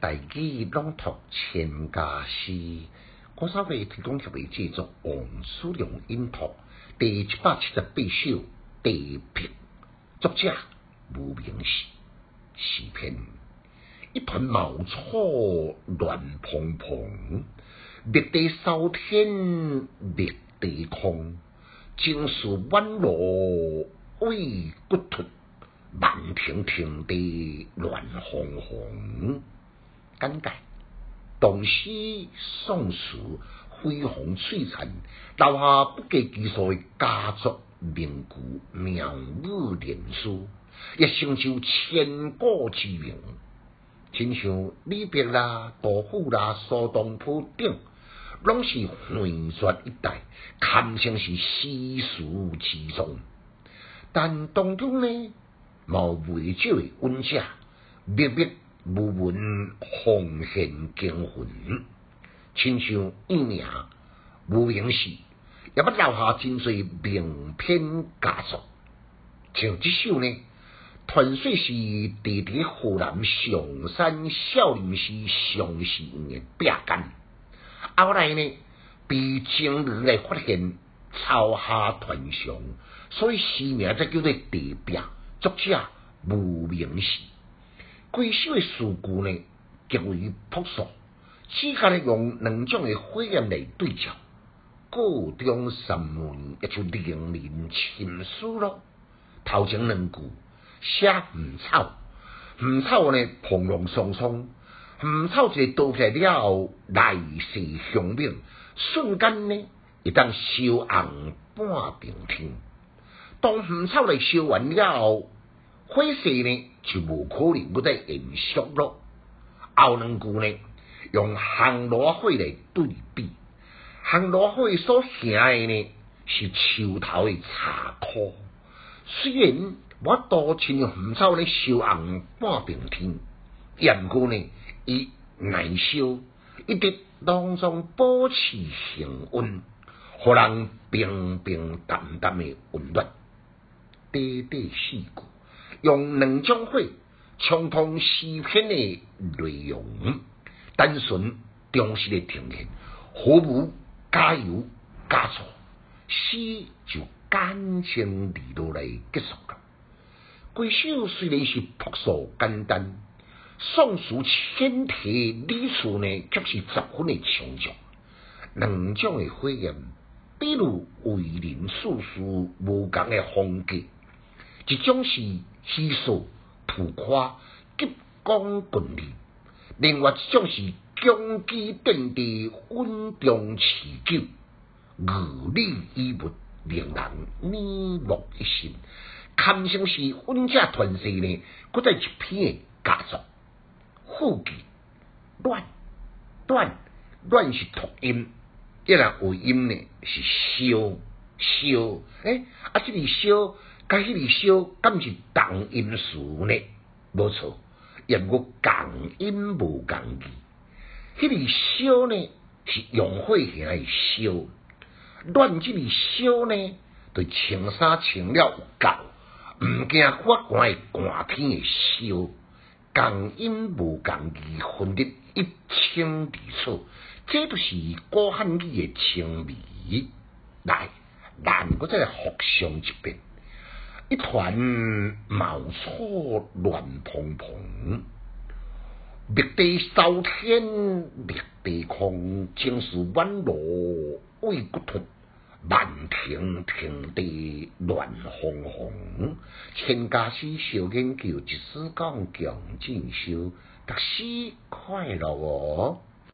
大义朗读千家诗，我稍微提供特别制作王叔良音读第一百七十八首地平，作者无名氏，诗篇一团茅草乱蓬蓬，灭地烧天灭地空，情绪弯落为骨突，漫亭亭地乱哄哄。简介，唐诗宋词辉煌璀璨，留下不计其数的家族名句、妙语连珠，也成就千古之名。亲像李白啦、杜甫啦、苏东坡等，拢是迥绝一代，堪称是诗书之宗。但当中呢，无未少的温者，秘密。无闻红线惊魂，亲像一名无名氏，也不留下真侪名篇佳作。像这首呢，纯粹是地伫河南上山少林寺上寺的笔干。后来呢，被情侣来发现抄下传上，所以诗名才叫做地笔，作者无名氏。规首的诗句呢，极为朴素，只间咧用两种的火焰来对照，各中三文也就令人情思咯。头前两句写唔草，唔草呢蓬隆松松，唔草一倒起来了后，来势雄猛，瞬间呢一当烧红半边天。当唔草来烧完了后，火势呢？就无可能不再延续咯。后两句呢，用行罗火来对比，行罗火所行的呢是树头的茶枯。虽然我多亲红草咧烧红半边天，不过呢，伊耐烧，一直当中保持恒温，互人平平淡淡的温暖，短短四句。用两种话畅通诗篇的内容，单纯忠实的呈现，毫无加油加醋，诗就干净利落来结束了。规首虽然是朴素简单，宋词千题理数呢，却是十分的强壮。两种的火焰，比如为人处事无同的风格，一种是。稀疏浮夸，急功近利；另外一种是强基定地，稳重持久，语理义物，令人耳目一新。堪称是混家团世呢，搁在一篇佳作。副句乱乱乱是读音，一然尾音呢是烧烧，诶，啊，这里烧。甲迄个小，敢是同音词呢？无错，也过共音无共字。迄个小呢，是用火形的小；乱即个小呢，对穿衫穿了有够，毋惊法官的寒天的小。共音无共字，分得一清二楚，这都是古汉语的精美。来，咱搁再复上一遍。一团茅草乱蓬蓬，绿地烧天绿地空，情绪弯落为骨突，漫亭亭地乱哄哄。千家诗小研究，一丝讲强进修，读书快乐哦。